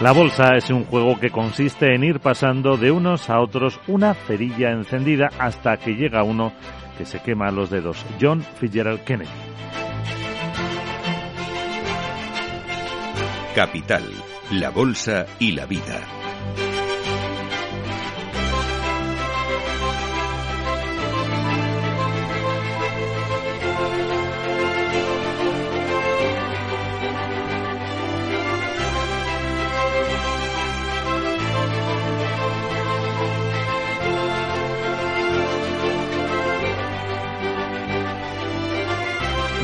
La bolsa es un juego que consiste en ir pasando de unos a otros una cerilla encendida hasta que llega uno que se quema los dedos. John Fitzgerald Kennedy. Capital, la bolsa y la vida.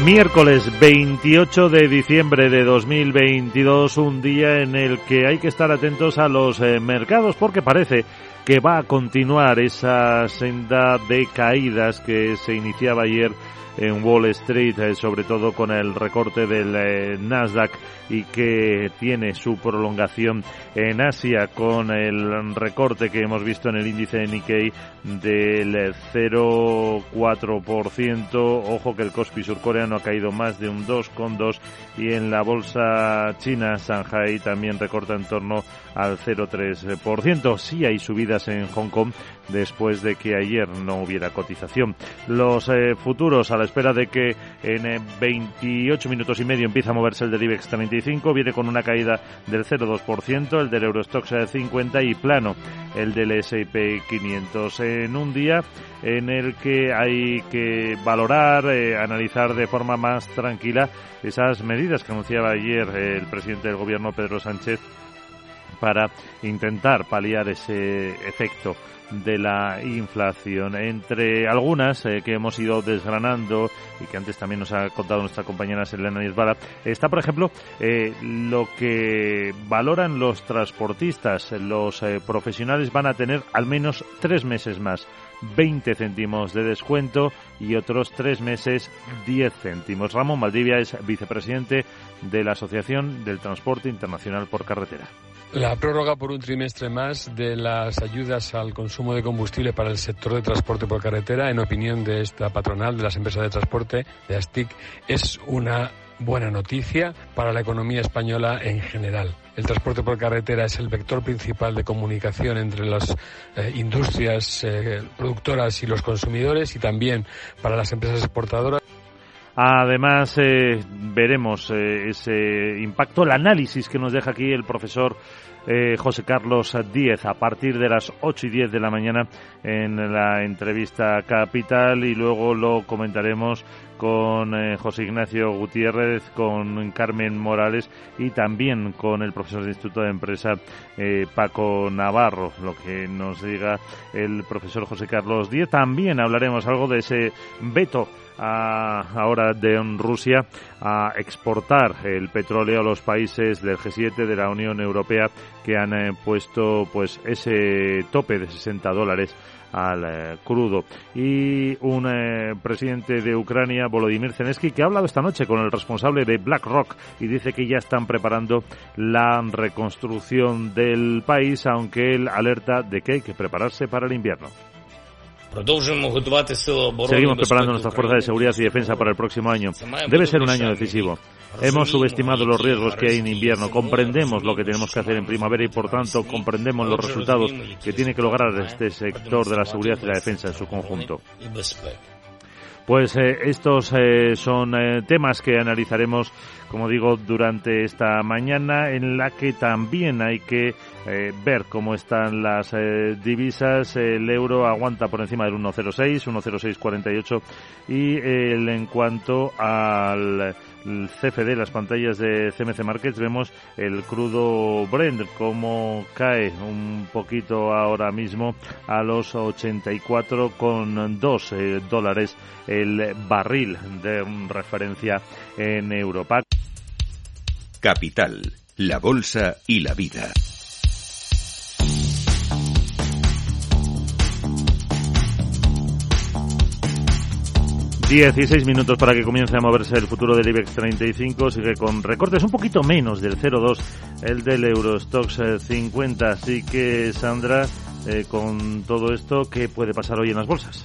Miércoles 28 de diciembre de 2022, un día en el que hay que estar atentos a los eh, mercados porque parece que va a continuar esa senda de caídas que se iniciaba ayer en Wall Street, eh, sobre todo con el recorte del eh, Nasdaq y que tiene su prolongación en Asia con el recorte que hemos visto en el índice de Nikkei del 0,4%. Ojo que el Kospi surcoreano ha caído más de un 2,2% y en la bolsa china, Shanghai, también recorta en torno al 0,3%. Sí hay subidas en Hong Kong después de que ayer no hubiera cotización. Los eh, futuros a la espera de que en 28 minutos y medio empiece a moverse el del IBEX 35 viene con una caída del 0,2%, el del Eurostox 50 y plano el del S&P 500 en un día en el que hay que valorar, eh, analizar de forma más tranquila esas medidas que anunciaba ayer el presidente del gobierno Pedro Sánchez para intentar paliar ese efecto de la inflación. Entre algunas eh, que hemos ido desgranando y que antes también nos ha contado nuestra compañera Selena Nisbala, está, por ejemplo, eh, lo que valoran los transportistas. Los eh, profesionales van a tener al menos tres meses más 20 céntimos de descuento y otros tres meses 10 céntimos. Ramón Valdivia es vicepresidente de la Asociación del Transporte Internacional por Carretera. La prórroga por un trimestre más de las ayudas al consumo de combustible para el sector de transporte por carretera, en opinión de esta patronal de las empresas de transporte, de ASTIC, es una buena noticia para la economía española en general. El transporte por carretera es el vector principal de comunicación entre las eh, industrias eh, productoras y los consumidores y también para las empresas exportadoras. Además, eh, veremos eh, ese impacto, el análisis que nos deja aquí el profesor eh, José Carlos Díez a partir de las 8 y 10 de la mañana en la entrevista Capital y luego lo comentaremos con José Ignacio Gutiérrez, con Carmen Morales y también con el profesor de Instituto de Empresa Paco Navarro, lo que nos diga el profesor José Carlos Díez. También hablaremos algo de ese veto a, ahora de Rusia a exportar el petróleo a los países del G7 de la Unión Europea que han eh, puesto pues ese tope de 60 dólares al eh, crudo. Y un eh, presidente de Ucrania, Volodymyr Zelensky, que ha hablado esta noche con el responsable de BlackRock y dice que ya están preparando la reconstrucción del país, aunque él alerta de que hay que prepararse para el invierno. Seguimos preparando nuestras fuerzas de seguridad y defensa para el próximo año. Debe ser un año decisivo. Hemos subestimado los riesgos que hay en invierno, comprendemos lo que tenemos que hacer en primavera y por tanto comprendemos los resultados que tiene que lograr este sector de la seguridad y la defensa en su conjunto. Pues eh, estos eh, son eh, temas que analizaremos, como digo, durante esta mañana, en la que también hay que ver cómo están las divisas. El euro aguanta por encima del 1,06, 1,0648 y el, en cuanto al CFD, las pantallas de CMC Markets, vemos el crudo Brent como cae un poquito ahora mismo a los 84,2 eh, dólares el barril de referencia en Europa. Capital, la bolsa y la vida. 16 minutos para que comience a moverse el futuro del IBEX 35. Sigue con recortes un poquito menos del 0,2 el del Eurostox 50. Eh, Así que, Sandra, eh, con todo esto, ¿qué puede pasar hoy en las bolsas?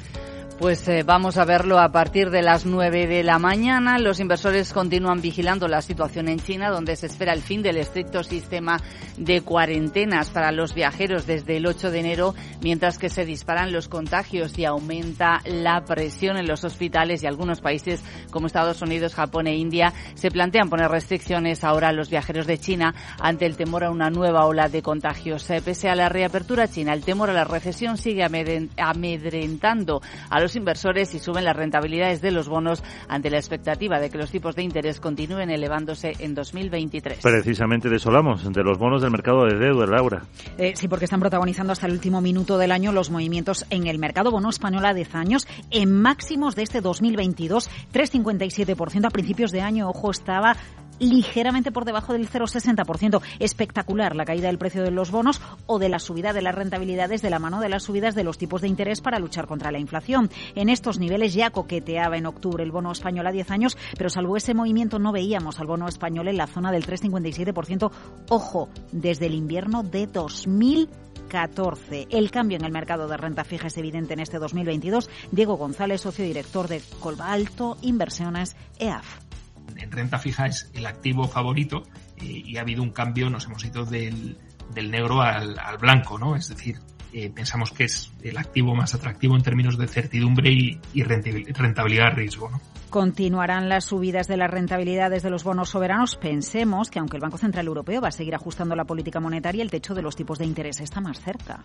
Pues eh, vamos a verlo a partir de las 9 de la mañana. Los inversores continúan vigilando la situación en China, donde se espera el fin del estricto sistema de cuarentenas para los viajeros desde el 8 de enero, mientras que se disparan los contagios y aumenta la presión en los hospitales y algunos países como Estados Unidos, Japón e India se plantean poner restricciones ahora a los viajeros de China ante el temor a una nueva ola de contagios. Eh, pese a la reapertura china, el temor a la recesión sigue amedrentando a los inversores y suben las rentabilidades de los bonos ante la expectativa de que los tipos de interés continúen elevándose en 2023. Precisamente de eso hablamos, de los bonos del mercado de deuda, Laura. Eh, sí, porque están protagonizando hasta el último minuto del año los movimientos en el mercado bono español a 10 años en máximos de este 2022, 3,57% a principios de año. Ojo, estaba ligeramente por debajo del 0,60%. Espectacular la caída del precio de los bonos o de la subida de las rentabilidades de la mano de las subidas de los tipos de interés para luchar contra la inflación. En estos niveles ya coqueteaba en octubre el bono español a 10 años, pero salvo ese movimiento no veíamos al bono español en la zona del 3,57%. Ojo, desde el invierno de 2014. El cambio en el mercado de renta fija es evidente en este 2022. Diego González, socio director de Colbalto Inversiones EAF renta fija es el activo favorito eh, y ha habido un cambio, nos hemos ido del, negro al, blanco, ¿no? Es decir, eh, pensamos que es el activo más atractivo en términos de certidumbre y, rentabilidad riesgo, ¿no? Continuarán las subidas de las rentabilidades de los bonos soberanos. Pensemos que aunque el Banco Central Europeo va a seguir ajustando la política monetaria, el techo de los tipos de interés está más cerca.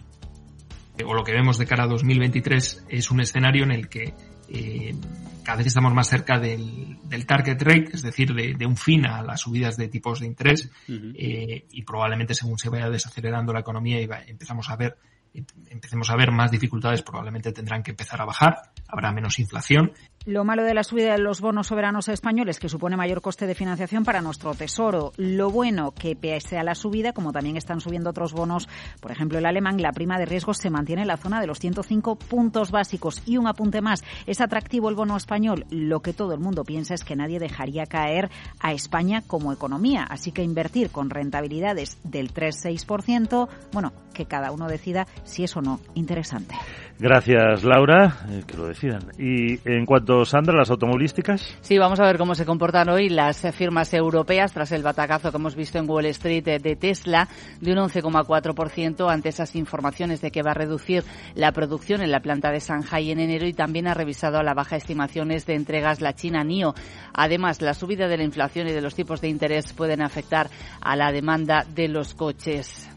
O lo que vemos de cara a 2023 es un escenario en el que eh, cada vez estamos más cerca del, target rate, es decir, de, un fin a las subidas de tipos de interés eh, y probablemente según se vaya desacelerando la economía y empezamos a ver empecemos a ver más dificultades, probablemente tendrán que empezar a bajar, habrá menos inflación lo malo de la subida de los bonos soberanos españoles, que supone mayor coste de financiación para nuestro tesoro. Lo bueno, que pese a la subida, como también están subiendo otros bonos, por ejemplo el alemán, la prima de riesgos se mantiene en la zona de los 105 puntos básicos. Y un apunte más, es atractivo el bono español. Lo que todo el mundo piensa es que nadie dejaría caer a España como economía. Así que invertir con rentabilidades del 3-6%, bueno, que cada uno decida si es o no interesante. Gracias, Laura. Eh, que lo decidan. Y en cuanto, Sandra, las automovilísticas. Sí, vamos a ver cómo se comportan hoy las firmas europeas tras el batacazo que hemos visto en Wall Street de Tesla de un 11,4% ante esas informaciones de que va a reducir la producción en la planta de Shanghai en enero y también ha revisado a la baja estimaciones de entregas la China NIO. Además, la subida de la inflación y de los tipos de interés pueden afectar a la demanda de los coches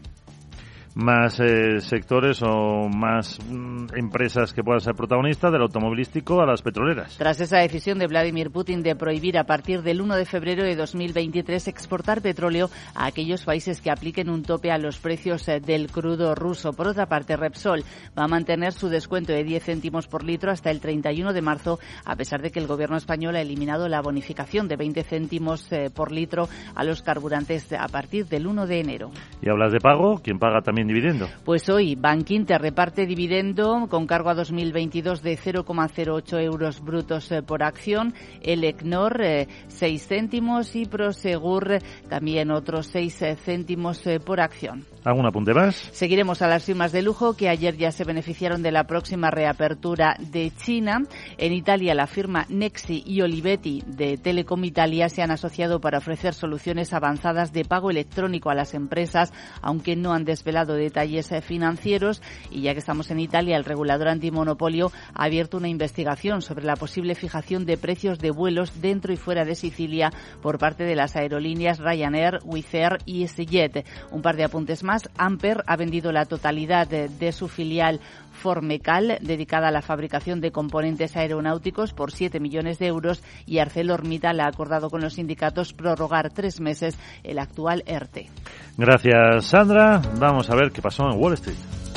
más eh, sectores o más mm, empresas que puedan ser protagonistas del automovilístico a las petroleras. Tras esa decisión de Vladimir Putin de prohibir a partir del 1 de febrero de 2023 exportar petróleo a aquellos países que apliquen un tope a los precios eh, del crudo ruso. Por otra parte, Repsol va a mantener su descuento de 10 céntimos por litro hasta el 31 de marzo, a pesar de que el gobierno español ha eliminado la bonificación de 20 céntimos eh, por litro a los carburantes a partir del 1 de enero. ¿Y hablas de pago? ¿Quién paga también dividendo? Pues hoy te reparte dividendo con cargo a 2022 de 0,08 euros brutos eh, por acción, el ECNOR 6 eh, céntimos y Prosegur también otros 6 eh, céntimos por acción. ¿Algún apunte más? Seguiremos a las firmas de lujo que ayer ya se beneficiaron de la próxima reapertura de China. En Italia, la firma Nexi y Olivetti de Telecom Italia se han asociado para ofrecer soluciones avanzadas de pago electrónico a las empresas, aunque no han desvelado detalles eh, financieros. Y ya que estamos en Italia, el regulador antimonopolio ha abierto una investigación sobre la posible fijación de precios de vuelos dentro y fuera de Sicilia por parte de las aerolíneas Ryanair, Wizz Air y EasyJet. Un par de apuntes más Amper ha vendido la totalidad de, su filial Formecal, dedicada a la fabricación de componentes aeronáuticos, por 7 millones de euros y ArcelorMittal ha acordado con los sindicatos prorrogar tres meses el actual ERTE. Gracias, Sandra. Vamos a ver qué pasó en Wall Street.